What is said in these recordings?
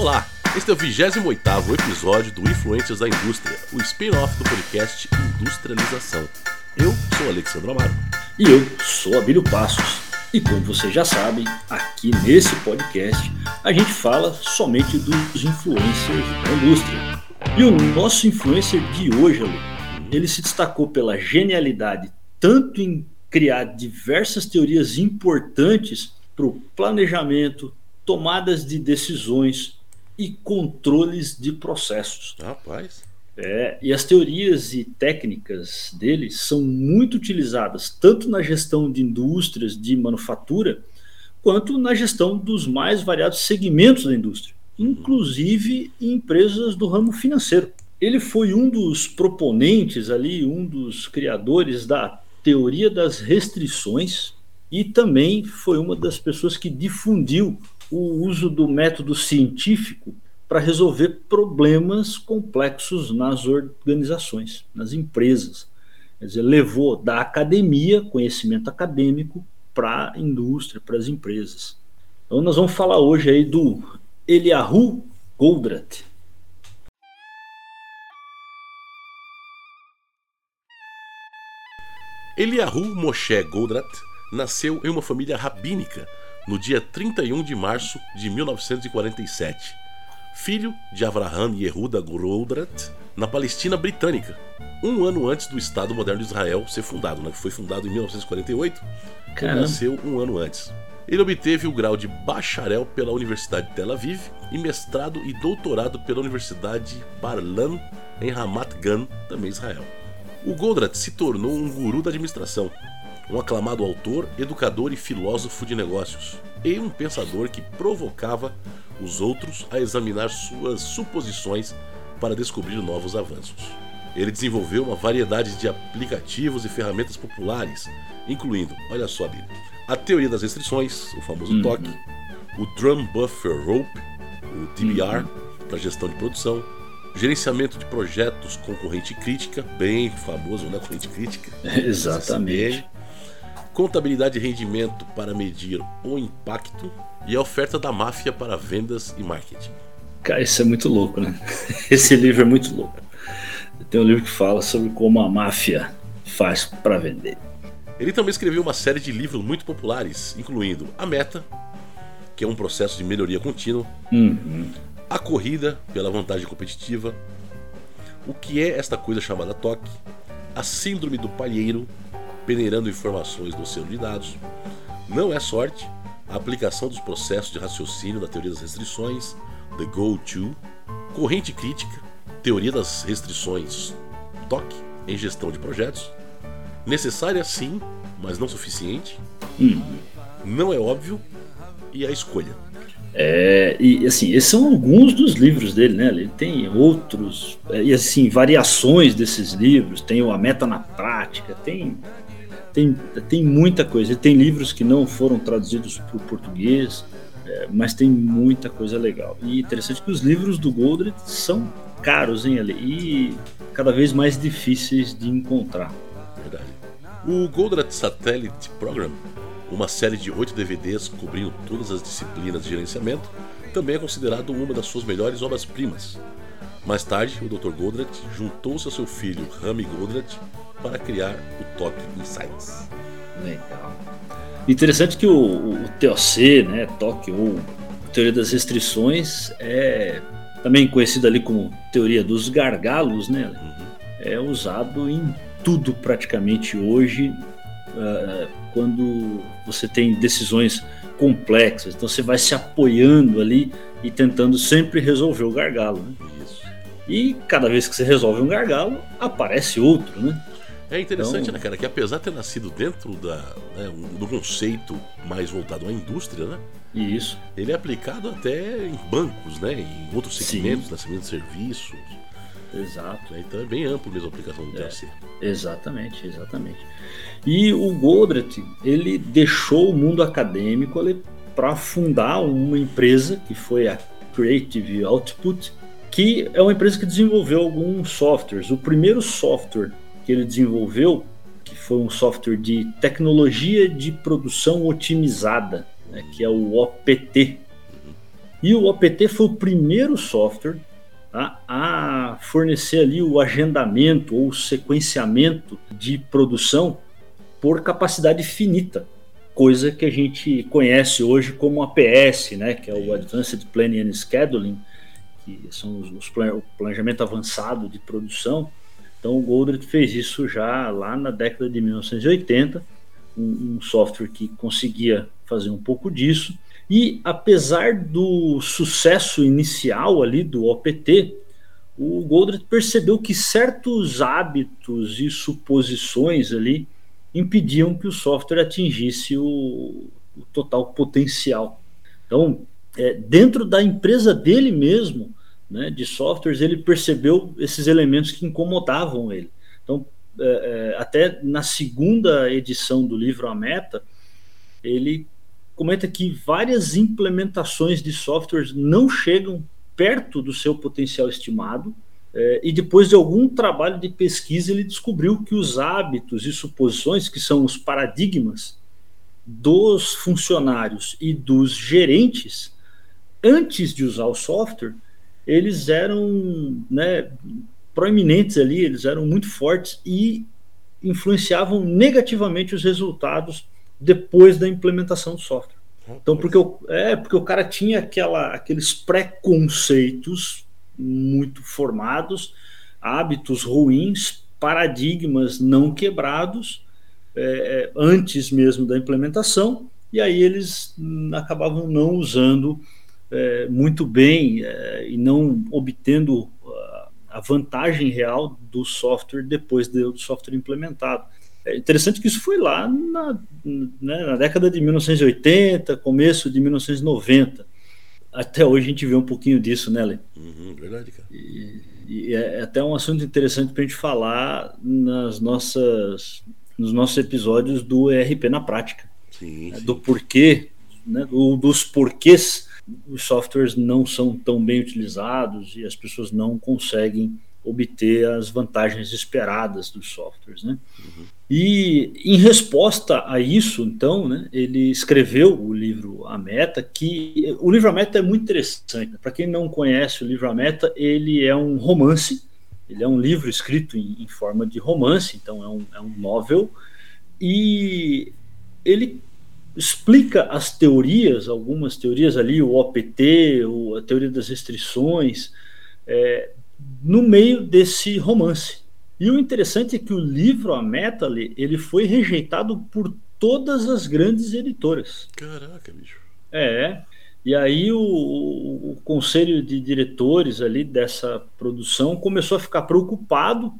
Olá, este é o 28 episódio do Influências da Indústria, o spin-off do podcast Industrialização. Eu sou Alexandre Amaro. E eu sou Abílio Passos. E como vocês já sabem, aqui nesse podcast a gente fala somente dos influencers da indústria. E o nosso influencer de hoje, Ale, ele se destacou pela genialidade tanto em criar diversas teorias importantes para o planejamento, tomadas de decisões e controles de processos. Rapaz. É, e as teorias e técnicas dele são muito utilizadas tanto na gestão de indústrias de manufatura, quanto na gestão dos mais variados segmentos da indústria, inclusive em empresas do ramo financeiro. Ele foi um dos proponentes ali, um dos criadores da teoria das restrições e também foi uma das pessoas que difundiu o uso do método científico para resolver problemas complexos nas organizações, nas empresas. Quer dizer, levou da academia, conhecimento acadêmico, para a indústria, para as empresas. Então nós vamos falar hoje aí do Eliahu Goldratt. Eliahu Moshe Goldratt nasceu em uma família rabínica no dia 31 de março de 1947, filho de Avraham Yehuda Goldratt, na Palestina Britânica, um ano antes do Estado Moderno de Israel ser fundado, né, que foi fundado em 1948, ele nasceu um ano antes. Ele obteve o grau de bacharel pela Universidade de Tel Aviv e mestrado e doutorado pela Universidade Bar-Ilan em Ramat Gan, também Israel. O Goldratt se tornou um guru da administração, um aclamado autor, educador e filósofo de negócios, e um pensador que provocava os outros a examinar suas suposições para descobrir novos avanços. Ele desenvolveu uma variedade de aplicativos e ferramentas populares, incluindo, olha só, Bíblia, a teoria das restrições, o famoso uhum. TOC, o Drum Buffer Rope, o DBR, uhum. para gestão de produção, gerenciamento de projetos com corrente crítica, bem famoso, né? Corrente crítica. Exatamente contabilidade e rendimento para medir o impacto e a oferta da máfia para vendas e marketing. Cara, isso é muito louco, né? Esse livro é muito louco. Tem um livro que fala sobre como a máfia faz para vender. Ele também escreveu uma série de livros muito populares, incluindo A Meta, que é um processo de melhoria contínua, uhum. A Corrida pela Vantagem Competitiva, O que é esta coisa chamada toque, A Síndrome do Palheiro, peneirando informações no oceano de dados. Não é sorte a aplicação dos processos de raciocínio da teoria das restrições, the go-to, corrente crítica, teoria das restrições, toque em gestão de projetos, necessária sim, mas não suficiente, hum. não é óbvio e a escolha. É, e assim, esses são alguns dos livros dele, né? Ele tem outros, e assim, variações desses livros, tem o A Meta na Prática, tem tem, tem muita coisa. Tem livros que não foram traduzidos para o português, é, mas tem muita coisa legal. E interessante que os livros do Goldred são caros, hein, e cada vez mais difíceis de encontrar. Verdade. O Goldratt Satellite Program, uma série de oito DVDs cobrindo todas as disciplinas de gerenciamento, também é considerado uma das suas melhores obras-primas. Mais tarde, o Dr. Goldratt juntou-se ao seu filho Rami Goldratt para criar o Top Insights. Legal. Interessante que o, o TOC, né, TOC ou Teoria das Restrições, é também conhecido ali como Teoria dos Gargalos, né? Uhum. É usado em tudo praticamente hoje uh, quando você tem decisões complexas. Então você vai se apoiando ali e tentando sempre resolver o gargalo. Né? Isso. E cada vez que você resolve um gargalo, aparece outro, né? É interessante, então... né, cara, que apesar de ter nascido dentro da, né, do conceito mais voltado à indústria, né? Isso. Ele é aplicado até em bancos, né? Em outros segmentos, nascimento de serviços. Exato. Né, então é bem amplo mesmo a aplicação do TLC. É, exatamente, exatamente. E o Goldratt, ele deixou o mundo acadêmico para fundar uma empresa que foi a Creative Output, que é uma empresa que desenvolveu alguns softwares. O primeiro software que ele desenvolveu, que foi um software de tecnologia de produção otimizada, né, que é o OPT. E o OPT foi o primeiro software tá, a fornecer ali o agendamento ou sequenciamento de produção por capacidade finita, coisa que a gente conhece hoje como APS, né, que é o Advanced Planning and Scheduling, que são os, os plan o planejamento avançado de produção. Então o Goldred fez isso já lá na década de 1980, um, um software que conseguia fazer um pouco disso. E apesar do sucesso inicial ali do OPT, o Goldred percebeu que certos hábitos e suposições ali impediam que o software atingisse o, o total potencial. Então, é, dentro da empresa dele mesmo, né, de softwares, ele percebeu esses elementos que incomodavam ele. Então, é, é, até na segunda edição do livro A Meta, ele comenta que várias implementações de softwares não chegam perto do seu potencial estimado. É, e depois de algum trabalho de pesquisa, ele descobriu que os hábitos e suposições, que são os paradigmas dos funcionários e dos gerentes, antes de usar o software, eles eram né, proeminentes ali, eles eram muito fortes e influenciavam negativamente os resultados depois da implementação do software. Então, porque o, é, porque o cara tinha aquela, aqueles preconceitos muito formados, hábitos ruins, paradigmas não quebrados é, é antes mesmo da implementação, e aí eles acabavam não usando é, muito bem é, e não obtendo a vantagem real do software depois do software implementado. É interessante que isso foi lá na, né, na década de 1980, começo de 1990. Até hoje a gente vê um pouquinho disso, né, Lê? Uhum, verdade, cara. E, e é até um assunto interessante para a gente falar nas nossas, nos nossos episódios do ERP na prática. Sim, né, sim. Do porquê, né, do, dos porquês os softwares não são tão bem utilizados e as pessoas não conseguem obter as vantagens esperadas dos softwares, né? Uhum. E em resposta a isso, então, né, ele escreveu o livro A Meta, que o livro A Meta é muito interessante. Para quem não conhece o livro A Meta, ele é um romance, ele é um livro escrito em, em forma de romance, então é um, é um novel, e ele explica as teorias, algumas teorias ali, o OPT, o, a teoria das restrições, é, no meio desse romance. E o interessante é que o livro, a Metal, ele foi rejeitado por todas as grandes editoras. Caraca, bicho. É. E aí o, o, conselho de diretores ali dessa produção começou a ficar preocupado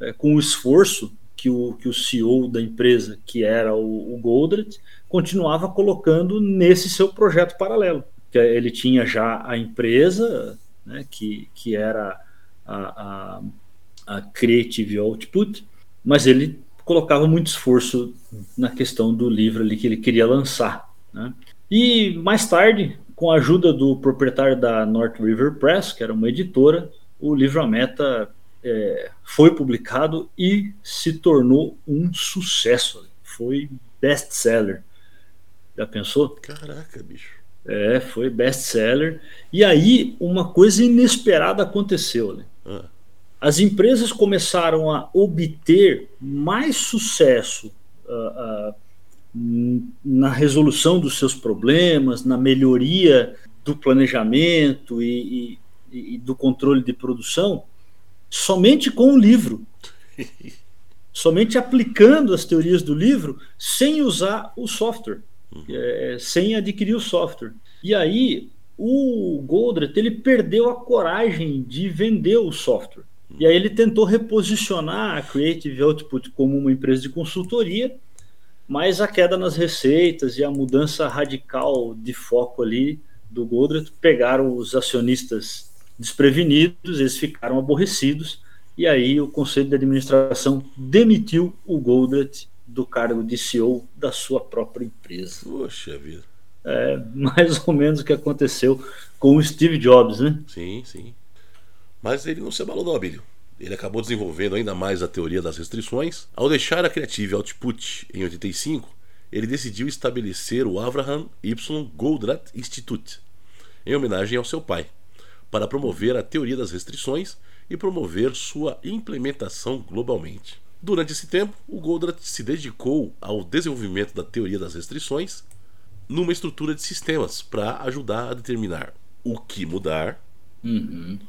é, com o esforço que o, que o CEO da empresa, que era o, o Goldred, continuava colocando nesse seu projeto paralelo. Que ele tinha já a empresa, né, que, que era a, a, a Creative Output, mas ele colocava muito esforço na questão do livro ali que ele queria lançar. Né? E mais tarde, com a ajuda do proprietário da North River Press, que era uma editora, o livro A Meta é, foi publicado e se tornou um sucesso. Foi best-seller. Já pensou? Caraca, bicho. É, foi best-seller. E aí, uma coisa inesperada aconteceu. Né? Ah. As empresas começaram a obter mais sucesso uh, uh, na resolução dos seus problemas, na melhoria do planejamento e, e, e do controle de produção, somente com o livro. somente aplicando as teorias do livro sem usar o software uhum. é, sem adquirir o software. E aí o Goldratt ele perdeu a coragem de vender o software. Uhum. E aí ele tentou reposicionar a Creative Output como uma empresa de consultoria, mas a queda nas receitas e a mudança radical de foco ali do Goldratt pegaram os acionistas desprevenidos, eles ficaram aborrecidos, e aí o conselho de administração demitiu o Goldratt do cargo de CEO da sua própria empresa. Poxa vida. É mais ou menos o que aconteceu com o Steve Jobs, né? Sim, sim. Mas ele não se abalou, não, Abílio. Ele acabou desenvolvendo ainda mais a teoria das restrições. Ao deixar a Creative Output em 85, ele decidiu estabelecer o Avraham Y. Goldratt Institute. em homenagem ao seu pai, para promover a teoria das restrições e promover sua implementação globalmente. Durante esse tempo, o Goldratt se dedicou ao desenvolvimento da teoria das restrições numa estrutura de sistemas para ajudar a determinar o que mudar, Uhum.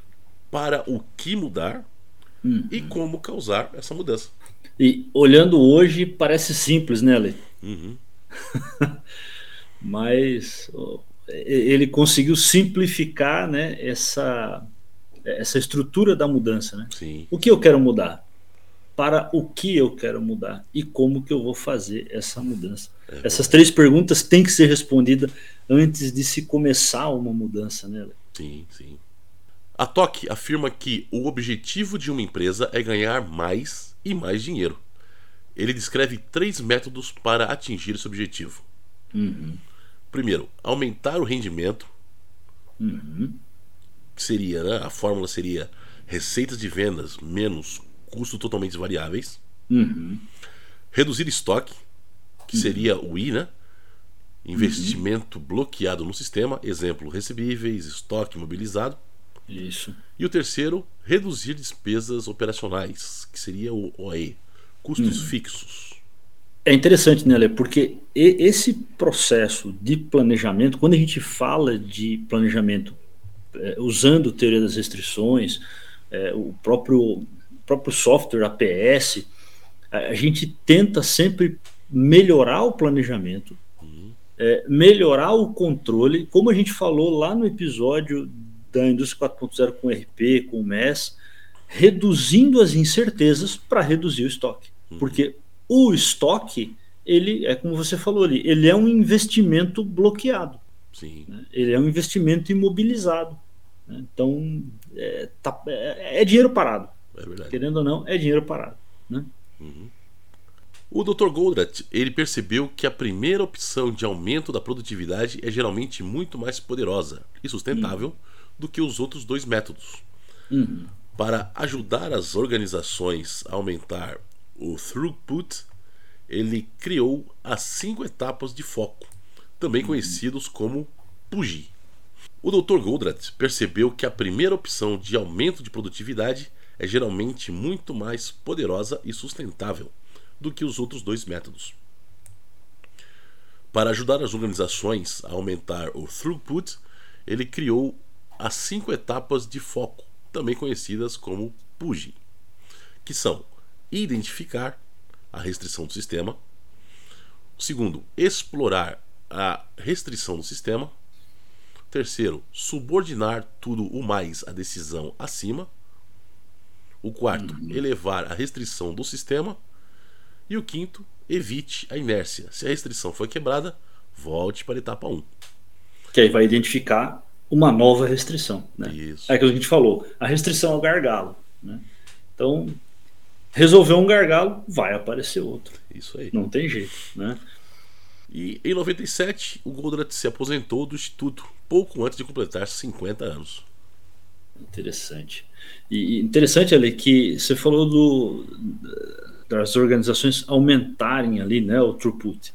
para o que mudar Uhum. e como causar essa mudança. E olhando hoje, parece simples, né, Ale? Uhum. Mas ele conseguiu simplificar né, essa, essa estrutura da mudança. Né? Sim, O que eu quero mudar? Para o que eu quero mudar? E como que eu vou fazer essa mudança? É Essas três perguntas têm que ser respondidas antes de se começar uma mudança. Né? Sim, sim. A TOC afirma que o objetivo de uma empresa é ganhar mais e mais dinheiro. Ele descreve três métodos para atingir esse objetivo. Uhum. Primeiro, aumentar o rendimento, Uhum. que seria, né, a fórmula seria receitas de vendas menos custos totalmente variáveis. Uhum. Reduzir estoque, que seria o I, né? Investimento bloqueado no sistema, exemplo, recebíveis, estoque imobilizado. Isso. E o terceiro, reduzir despesas operacionais, que seria o OE, custos fixos. É interessante, né, Lê? Porque esse processo de planejamento, quando a gente fala de planejamento é, usando teoria das restrições, é, o próprio, o próprio software APS, a, a gente tenta sempre melhorar o planejamento, é, melhorar o controle, como a gente falou lá no episódio da Indústria 4.0 com RP, com MES, reduzindo as incertezas para reduzir o estoque. Porque o estoque, ele é como você falou ali, ele é um investimento bloqueado, Sim, né? ele é um investimento imobilizado. né? Então, é, tá- é- é dinheiro parado. é verdade. Querendo ou não, é dinheiro parado. né? O Dr. Goldratt, ele percebeu que a primeira opção de aumento da produtividade é geralmente muito mais poderosa e sustentável do que os outros dois métodos. Uhum. Para ajudar as organizações a aumentar o throughput, ele criou as cinco etapas de foco, também conhecidos como PUGI. O Dr. Goldratt percebeu que a primeira opção de aumento de produtividade é geralmente muito mais poderosa e sustentável do que os outros dois métodos. Para ajudar as organizações a aumentar o throughput, ele criou as cinco etapas de foco, também conhecidas como PUGI, que são identificar a restrição do sistema, segundo, explorar a restrição do sistema, terceiro, subordinar tudo o mais à decisão acima, o quarto, elevar a restrição do sistema, e o quinto, evite a inércia. Se a restrição foi quebrada, volte para a etapa 1. Que aí vai identificar uma nova restrição. Né? Isso. É aquilo que a gente falou, a restrição é o gargalo. Né? Então, resolveu um gargalo, vai aparecer outro. Isso aí. Não tem jeito. Né? E em 97, o Goldratt se aposentou do Instituto, pouco antes de completar 50 anos. Interessante. E interessante ali que você falou do, das organizações aumentarem ali, né, o throughput.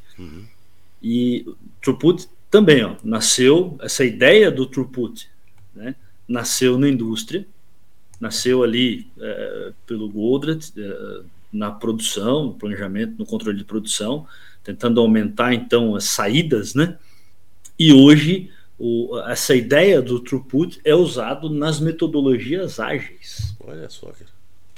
E o throughput também, ó, nasceu essa ideia do throughput, né, nasceu na indústria, nasceu ali é, pelo Goldratt é, na produção, no planejamento, no controle de produção, tentando aumentar então as saídas, né? E hoje o, essa ideia do throughput é usado nas metodologias ágeis. Olha só, cara.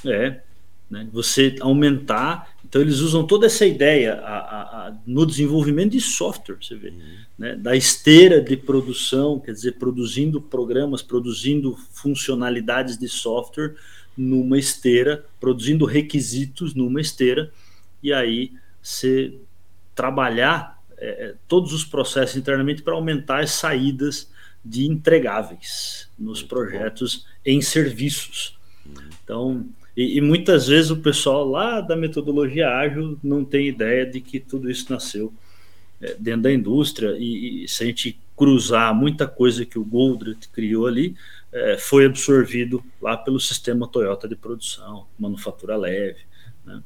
É, né? Você aumentar. Então eles usam toda essa ideia a, a, a, no desenvolvimento de software, você vê, né? da esteira de produção, quer dizer, produzindo programas, produzindo funcionalidades de software numa esteira, produzindo requisitos numa esteira, e aí você trabalhar é, todos os processos internamente para aumentar as saídas de entregáveis nos projetos em serviços. Então, e, e, muitas vezes o pessoal lá da metodologia ágil não tem ideia de que tudo isso nasceu é, dentro da indústria e, e, se a gente cruzar muita coisa que o Goldratt criou ali, é, foi absorvido lá pelo sistema Toyota de produção, manufatura leve. Né?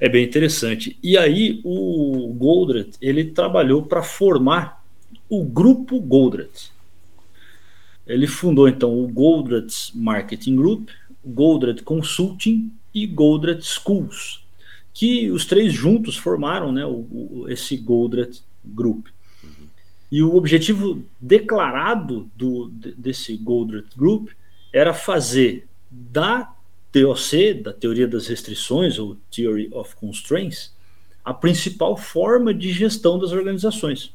É bem interessante. E aí o Goldratt ele trabalhou para formar o grupo Goldratt. ele fundou então o Goldratt Marketing Group, Goldratt Consulting e Goldratt Schools, que os três juntos formaram né, o, o, esse Goldratt Group. E o objetivo declarado do, desse Goldratt Group era fazer da TOC, da Teoria das Restrições, ou Theory of Constraints, a principal forma de gestão das organizações.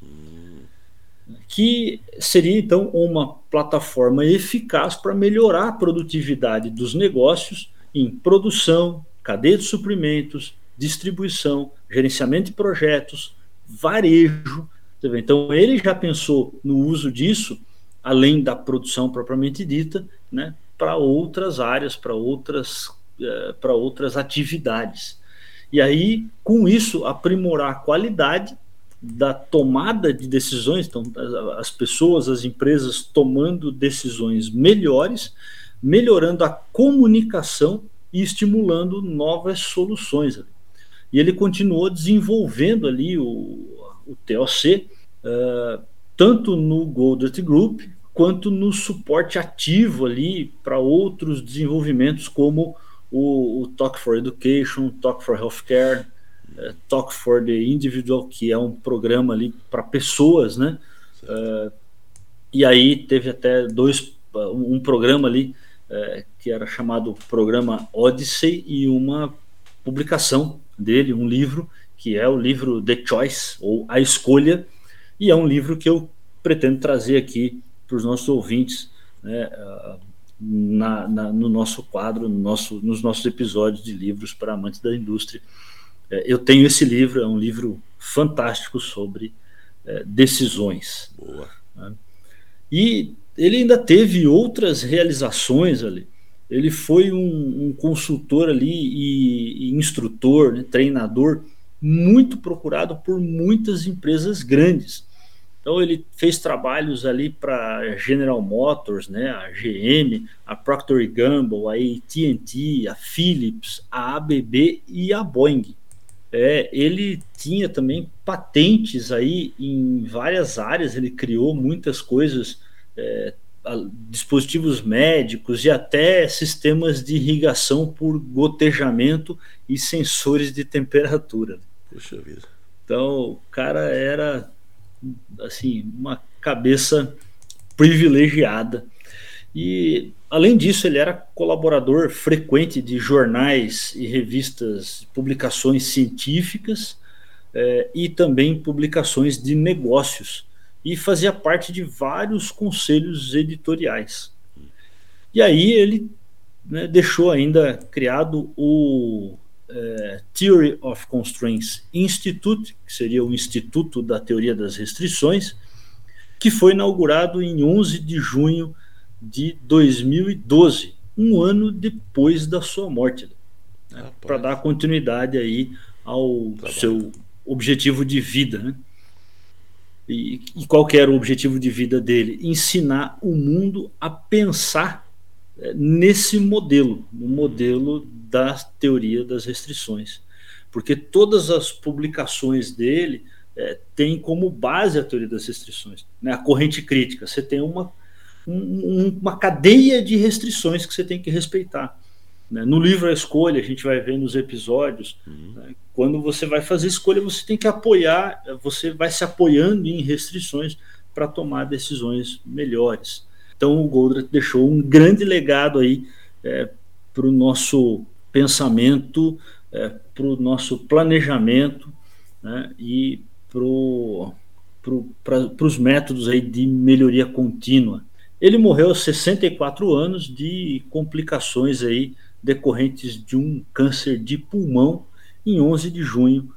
Que seria, então, uma plataforma eficaz para melhorar a produtividade dos negócios em produção, cadeia de suprimentos, distribuição, gerenciamento de projetos, varejo. Então, ele já pensou no uso disso, além da produção propriamente dita, né, para outras áreas, para outras, uh, para outras atividades. E aí, com isso, aprimorar a qualidade da tomada de decisões, então, as pessoas, as empresas tomando decisões melhores, melhorando a comunicação e estimulando novas soluções. E ele continuou desenvolvendo ali o, o TOC, uh, eh, tanto no Goldert Group, quanto no suporte ativo ali para outros desenvolvimentos como o, o, Talk for Education, Talk for Healthcare, uh, Talk for the Individual, que é um programa ali para pessoas, né? Uh, e aí teve até dois, um programa ali uh, que era chamado Programa Odyssey e uma publicação dele, um livro que é o livro The Choice ou A Escolha, e é um livro que eu pretendo trazer aqui para os nossos ouvintes né, ah, na, na, no nosso quadro, no nosso, nos nossos episódios de livros para amantes da indústria. É, eu tenho esse livro, é um livro fantástico sobre é, decisões. Boa. Né? E ele ainda teve outras realizações ali. Ele foi um, um consultor ali e, e instrutor, né, treinador muito procurado por muitas empresas grandes. Então ele fez trabalhos ali para General Motors, né, a GM, a Procter Gamble, a AT&T, a Philips, a ABB e a Boeing. É, ele tinha também patentes aí em várias áreas, ele criou muitas coisas, é, dispositivos médicos e até sistemas de irrigação por gotejamento e sensores de temperatura. Puxa vida. Então, o cara era assim, uma cabeça privilegiada. E, além disso, ele era colaborador frequente de jornais e revistas, publicações científicas eh, e também publicações de negócios, e fazia parte de vários conselhos editoriais. E aí ele né, deixou ainda criado o é, Theory of Constraints Institute, que seria o Instituto da Teoria das Restrições, que foi inaugurado em 11 de junho de 2012, um ano depois da sua morte, né, para dar continuidade aí ao Trabalho. seu objetivo de vida, né? E, e, qual era o objetivo de vida dele? Ensinar o mundo a pensar é, nesse modelo, no modelo da teoria das restrições. Porque todas as publicações dele é, têm como base a teoria das restrições, né? a corrente crítica. Você tem uma, um, uma cadeia de restrições que você tem que respeitar. Né? No livro A Escolha, a gente vai ver nos episódios, uhum. né? quando você vai fazer escolha, você tem que apoiar, você vai se apoiando em restrições para tomar decisões melhores. Então o Goldratt deixou um grande legado aí é, para o nosso pensamento, é, para o nosso planejamento né, e para pro, os métodos aí de melhoria contínua. Ele morreu aos 64 anos de complicações aí decorrentes de um câncer de pulmão em 11 de junho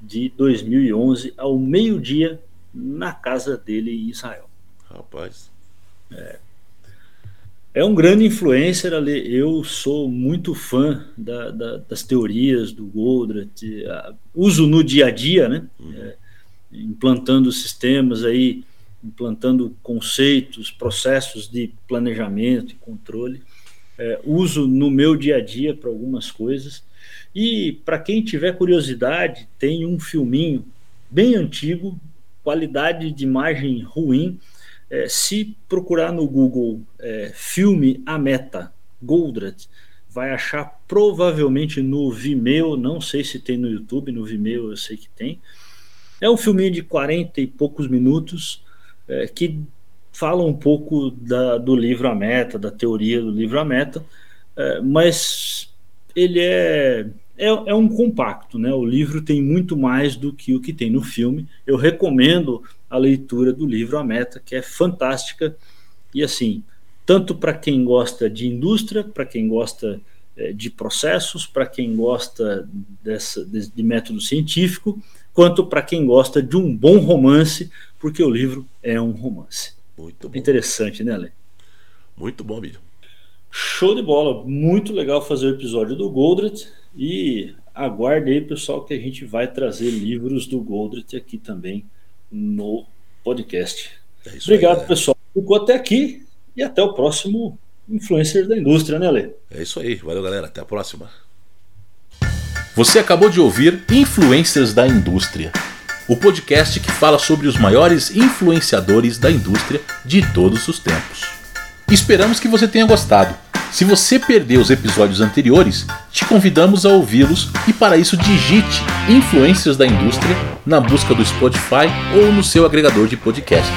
de 2011, ao meio-dia, na casa dele em Israel. Rapaz. É, é um grande influencer ali. Eu sou muito fã da, da, das teorias do Goldratt, uso no dia a dia, né? Uhum. É, implantando sistemas aí, implantando conceitos, processos de planejamento e controle. É, uso no meu dia a dia para algumas coisas. E para quem tiver curiosidade, tem um filminho bem antigo, qualidade de imagem ruim, É, se procurar no Google é, filme A Meta, Goldratt, vai achar provavelmente no Vimeo, não sei se tem no YouTube, no Vimeo eu sei que tem. É um filminho de 40 e poucos minutos é, que fala um pouco da, do livro A Meta, da teoria do livro A Meta, é, mas ele é, é, é, um compacto, né? O livro tem muito mais do que o que tem no filme. Eu recomendo a leitura do livro A Meta, que é fantástica e assim, tanto para quem gosta de indústria, para quem gosta é, de processos, para quem gosta dessa, de, de método científico, quanto para quem gosta de um bom romance, porque o livro é um romance. Muito bom. Interessante, né, Ale? Muito bom, vídeo. Show de bola. Muito legal fazer o episódio do Goldratt. E aguarde aí, pessoal, que a gente vai trazer livros do Goldratt aqui também no podcast. É Obrigado, aí, pessoal. Ficou até aqui e até o próximo Influencer da Indústria, né, Ale? É isso aí. Valeu, galera. Até a próxima. Você acabou de ouvir Influencers da Indústria o podcast que fala sobre os maiores influenciadores da indústria de todos os tempos. Esperamos que você tenha gostado. Se você perdeu os episódios anteriores, te convidamos a ouvi-los e para isso digite Influências da Indústria na busca do Spotify ou no seu agregador de podcasts.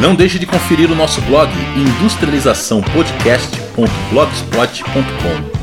Não deixe de conferir o nosso blog industrializaçãopodcast.blogspot.com